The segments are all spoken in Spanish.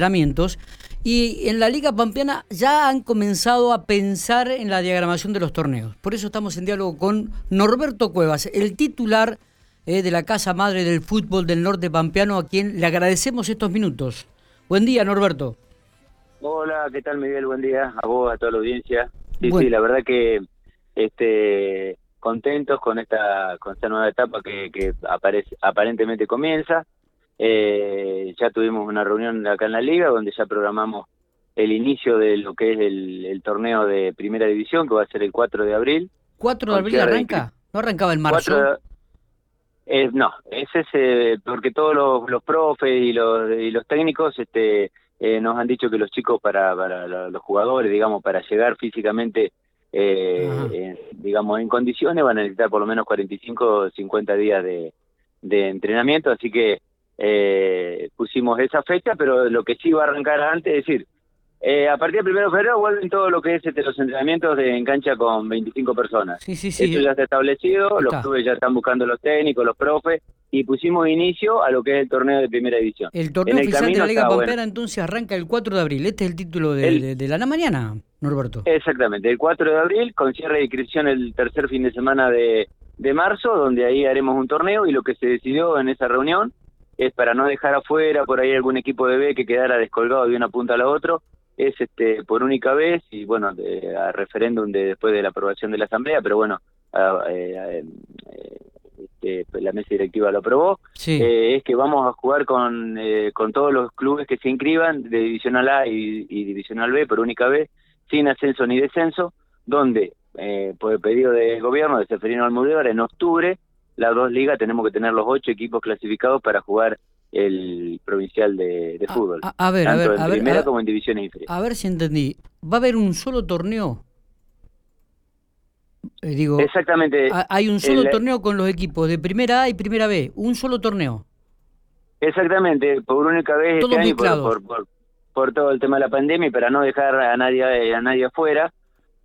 entrenamientos y en la Liga Pampeana ya han comenzado a pensar en la diagramación de los torneos. Por eso estamos en diálogo con Norberto Cuevas, el titular eh, de la Casa Madre del Fútbol del Norte Pampeano, a quien le agradecemos estos minutos. Buen día, Norberto. Hola, ¿qué tal, Miguel? Buen día a vos, a toda la audiencia. Sí, sí, la verdad que este contentos con esta con esta nueva etapa que, que aparece, aparentemente comienza. Eh, ya tuvimos una reunión acá en la liga donde ya programamos el inicio de lo que es el, torneo de primera división que va a ser el 4 de abril. ¿4 de abril arranca? ¿No arrancaba en marzo? eh, no, ese es eh, porque todos los, los profes y los, y los técnicos este, eh, nos han dicho que los chicos para, para los jugadores, digamos, para llegar físicamente eh, digamos, en condiciones van a necesitar por lo menos 45 o 50 días de, de entrenamiento, así que eh, pusimos esa fecha, pero lo que sí va a arrancar antes, es decir, eh, a partir del 1 de febrero vuelven todo lo que es este, los entrenamientos de en cancha con 25 personas. Sí, sí, sí. Eso ya está establecido, los clubes ya están buscando los técnicos, los profes, y pusimos inicio a lo que es el torneo de primera división. El torneo oficial de la Liga Pampera entonces arranca el 4 de abril. Este es el título de, de, la mañana, Norberto. Exactamente, el 4 de abril, con cierre de inscripción el tercer fin de semana de, de marzo, donde ahí haremos un torneo y lo que se decidió en esa reunión es para no dejar afuera por ahí algún equipo de B que quedara descolgado de una punta a la otra, es este por única vez y bueno, de, a referéndum de, después de la aprobación de la Asamblea, pero bueno, eh, este, pues, la mesa directiva lo aprobó, eh, es que vamos a jugar con, eh, con todos los clubes que se inscriban de Divisional A y, Divisional B por única vez, sin ascenso ni descenso, donde por el pedido del gobierno de Seferino Almudévar en octubre las dos ligas tenemos que tener los ocho equipos clasificados para jugar el provincial de, fútbol. A, ver, a ver, en primera como en divisiones inferiores. A ver si entendí. ¿Va a haber un solo torneo? Eh, digo, Exactamente. Hay un solo torneo con los equipos de primera A y primera B. Un solo torneo. Exactamente. Por única vez este año, por, por, por, todo el tema de la pandemia y para no dejar a nadie, a nadie afuera,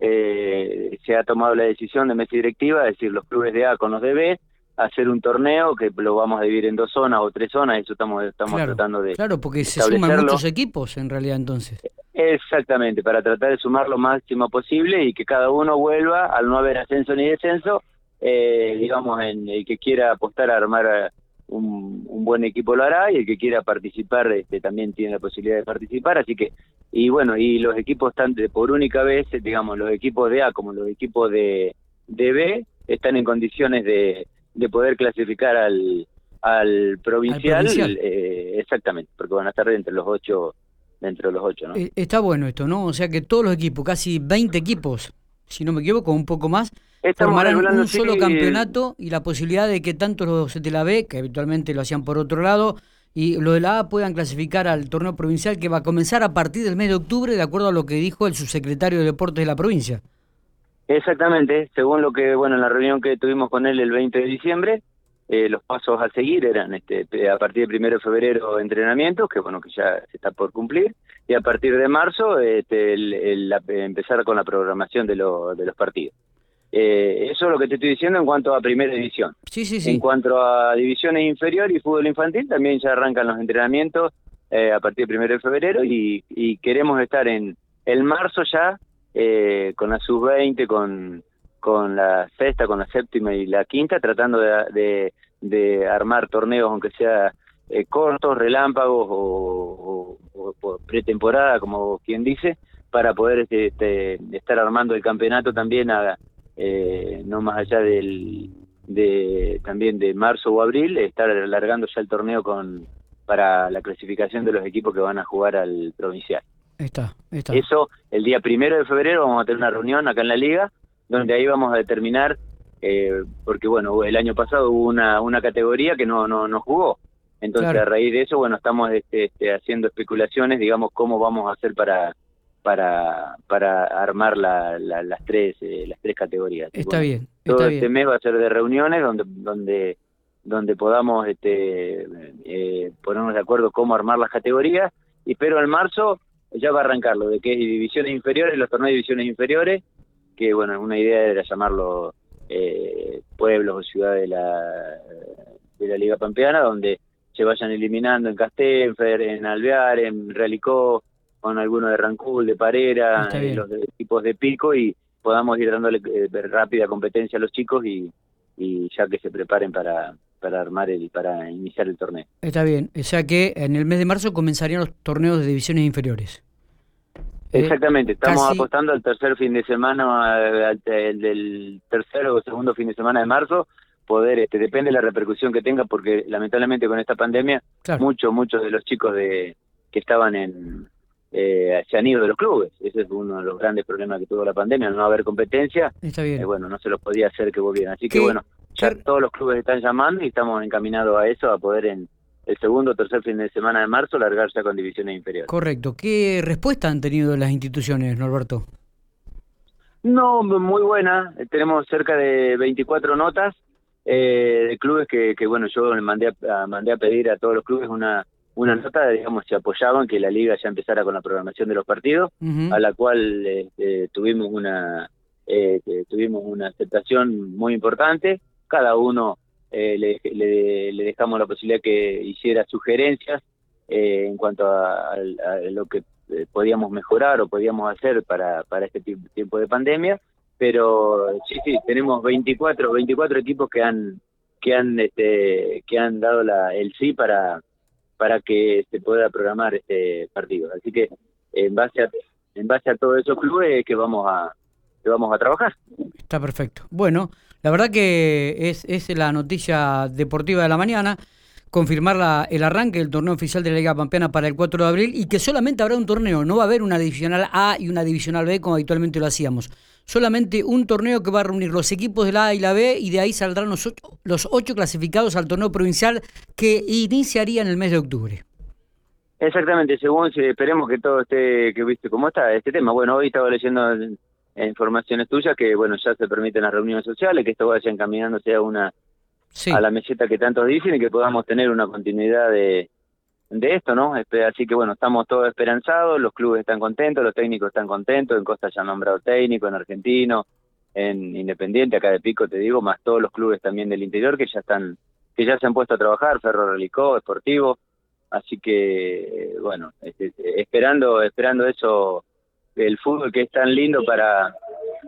eh, se ha tomado la decisión de mesa directiva, es decir, los clubes de A con los de B, hacer un torneo que lo vamos a dividir en dos zonas o tres zonas, eso estamos estamos tratando de Claro, porque se suman muchos equipos en realidad entonces. Exactamente, para tratar de sumar lo máximo posible y que cada uno vuelva, al no haber ascenso ni descenso, eh, digamos, en el que quiera apostar a armar un, un, buen equipo lo hará y el que quiera participar este, también tiene la posibilidad de participar, así que, y bueno, y los equipos están de, por única vez, digamos, los equipos de A como los equipos de, de B están en condiciones de, de poder clasificar al, al provincial, eh, exactamente, porque van a estar entre los ocho, dentro de los ocho, ¿no? Eh, está bueno esto, ¿no? O sea que todos los equipos, casi 20 equipos, si no me equivoco, un poco más, formarán un solo campeonato y la posibilidad de que tanto los de la B, que habitualmente lo hacían por otro lado, y los de la A puedan clasificar al torneo provincial que va a comenzar a partir del mes de octubre, de acuerdo a lo que dijo el subsecretario de Deportes de la provincia. Exactamente, según lo que, bueno, en la reunión que tuvimos con él el 20 de diciembre, eh, los pasos a seguir eran este, a partir del primero de febrero entrenamientos, que bueno, que ya se está por cumplir, y a partir de marzo este, el, empezar con la programación de, lo, de los partidos. Eh, eso es lo que te estoy diciendo en cuanto a primera división. Sí, sí, sí. En cuanto a divisiones inferiores y fútbol infantil, también ya arrancan los entrenamientos eh, a partir del primero de febrero y, y queremos estar en el marzo ya eh, con la sub-20, con, con la sexta, con la séptima y la quinta, tratando de, de, armar torneos, aunque sea eh, cortos, relámpagos o, pretemporada, como quien dice, para poder este, este, estar armando el campeonato también a, eh, no más allá del de también de marzo o abril estar alargando ya el torneo con para la clasificación de los equipos que van a jugar al provincial. Está, está. Eso, el día primero de febrero vamos a tener una reunión acá en la liga, donde ahí vamos a determinar, eh, porque bueno, el año pasado hubo una, una categoría que no, no, no jugó. Entonces, a raíz de eso, bueno, estamos este, este, haciendo especulaciones, digamos, cómo vamos a hacer para para para armar la, las tres eh, las tres categorías. Está bien. todo este mes va a ser de reuniones donde donde donde podamos este, eh, ponernos de acuerdo cómo armar las categorías y pero en marzo ya va a arrancar lo de que es divisiones inferiores, los torneos de divisiones inferiores, que bueno, una idea era llamarlo eh, pueblos o ciudades de la, de la Liga Pampeana, donde se vayan eliminando en Castenfer, en Alvear, en Realicó, con algunos de Rancul, de Parera, los equipos de pico y podamos ir dándole eh, rápida competencia a los chicos y, y ya que se preparen para, para armar el para iniciar el torneo. Está bien, o sea que en el mes de marzo comenzarían los torneos de divisiones inferiores. Eh, Exactamente, estamos apostando al tercer fin de semana, al, del tercer o segundo fin de semana de marzo, poder, este, depende de la repercusión que tenga, porque lamentablemente con esta pandemia, muchos, muchos de los chicos de que estaban en, eh, se han ido de los clubes. Ese es uno de los grandes problemas que tuvo la pandemia, no haber competencia. Está bien. Eh, bueno, no se los podía hacer que volvieran. Así que bueno, ya todos los clubes están llamando y estamos encaminados a eso, a poder en el segundo o tercer fin de semana de marzo largarse con divisiones inferiores. Correcto. ¿Qué respuesta han tenido las instituciones, Norberto? No, muy buena. Tenemos cerca de 24 notas eh, de clubes que, que, bueno, yo mandé a, mandé a pedir a todos los clubes una una nota, digamos, se apoyaban que la liga ya empezara con la programación de los partidos, a la cual este, tuvimos una eh, tuvimos una aceptación muy importante. Cada uno eh, le, le, dejamos la posibilidad que hiciera sugerencias eh, en cuanto a, lo que podíamos mejorar o podíamos hacer para, para este tiempo de pandemia. Pero sí, sí, tenemos 24, 24 equipos que han que han este, que han dado la, el sí para para que se pueda programar este partido. Así que en base a en base a todos esos clubes que vamos a que vamos a trabajar. Está perfecto. Bueno, la verdad que es, es la noticia deportiva de la mañana confirmar la, el arranque del torneo oficial de la Liga Pampeana para el 4 de abril y que solamente habrá un torneo, no va a haber una divisional A y una divisional B como habitualmente lo hacíamos. Solamente un torneo que va a reunir los equipos de la A y la B y de ahí saldrán los ocho, los ocho clasificados al torneo provincial que iniciaría en el mes de octubre. Exactamente, según esperemos que todo esté, que viste cómo está este tema. Bueno, hoy estaba leyendo informaciones tuyas que, bueno, ya se permiten las reuniones sociales, que esto vaya encaminándose a una a la meseta que tantos dicen y que podamos tener una continuidad de, de esto, ¿no? Así que bueno, estamos todos esperanzados, los clubes están contentos, los técnicos están contentos, en Costa ya han nombrado técnico, en Argentino, en Independiente, acá de Pico te digo, más todos los clubes también del interior que ya están, que ya se han puesto a trabajar, Ferro Relicó, Esportivo, así que bueno, este, esperando, esperando eso, el fútbol que es tan lindo para,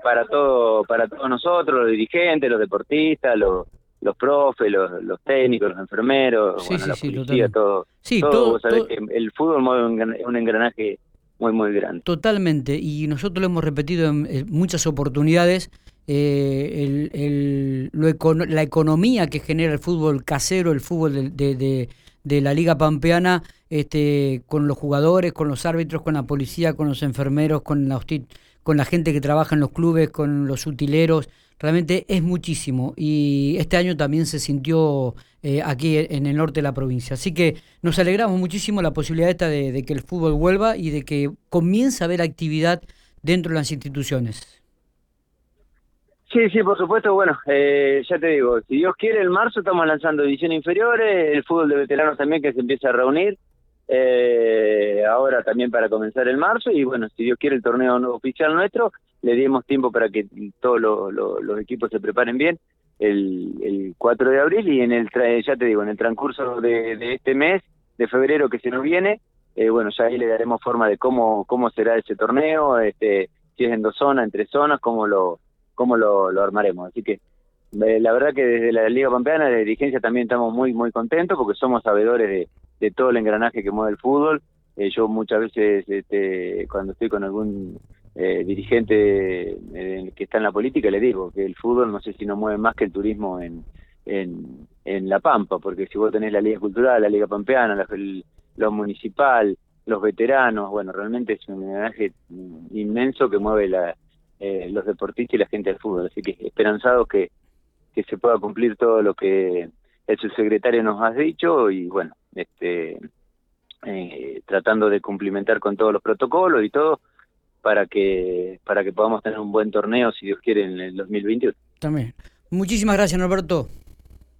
para todo, para todos nosotros, los dirigentes, los deportistas, los los profes, los, los técnicos, los enfermeros, bueno, la policía, todo. Sí, todo, que el fútbol mueve un, engranaje muy, muy grande. Totalmente, y nosotros lo hemos repetido en, muchas oportunidades, eh, el, la economía que genera el fútbol casero, el fútbol de, de, de, la Liga Pampeana, este, con los jugadores, con los árbitros, con la policía, con los enfermeros, con la, con la gente que trabaja en los clubes, con los utileros, realmente es muchísimo y este año también se sintió eh, aquí en el norte de la provincia. Así que nos alegramos muchísimo la posibilidad esta de, que el fútbol vuelva y de que comience a haber actividad dentro de las instituciones. Sí, sí, por supuesto. Bueno, eh, ya te digo, si Dios quiere, el marzo estamos lanzando ediciones inferiores, el fútbol de veteranos también que se empieza a reunir. Eh, ahora también para comenzar el marzo y bueno, si Dios quiere el torneo oficial nuestro, le dimos tiempo para que todos los equipos se preparen bien el, el 4 de abril y en el ya te digo, en el transcurso de, este mes de febrero que se nos viene, eh, bueno, ya ahí le daremos forma de cómo cómo será ese torneo, este si es en dos zonas, en tres zonas, cómo lo cómo lo, lo armaremos. Así que eh, la verdad que desde la Liga Pampeana, de dirigencia también estamos muy muy contentos porque somos sabedores de todo el engranaje que mueve el fútbol. Eh, yo muchas veces, este, cuando estoy con algún eh, dirigente eh, que está en la política, le digo que el fútbol no sé si no mueve más que el turismo en, en, La Pampa, porque si vos tenés la Liga Cultural, la Liga Pampeana, la, lo municipal, los veteranos, bueno, realmente es un engranaje inmenso que mueve la, los deportistas y la gente del fútbol. Así que esperanzados que, que se pueda cumplir todo lo que el subsecretario nos ha dicho y bueno, este, eh, tratando de cumplimentar con todos los protocolos y todo para que para que podamos tener un buen torneo si Dios quiere en el 2021. También. Muchísimas gracias, Norberto.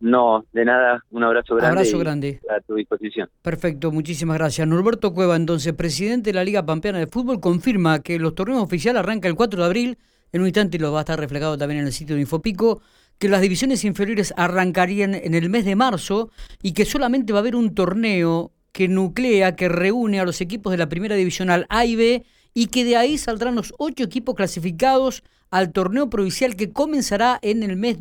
No, de nada, un abrazo grande. Abrazo grande. A tu disposición. Perfecto, muchísimas gracias. Norberto Cueva, entonces, presidente de la Liga Pampeana de Fútbol, confirma que los torneos oficiales arrancan el 4 de abril. En un instante lo va a estar reflejado también en el sitio de Infopico que las divisiones inferiores arrancarían en el mes de marzo y que solamente va a haber un torneo que nuclea, que reúne a los equipos de la primera divisional A y B y que de ahí saldrán los ocho equipos clasificados al torneo provincial que comenzará en el mes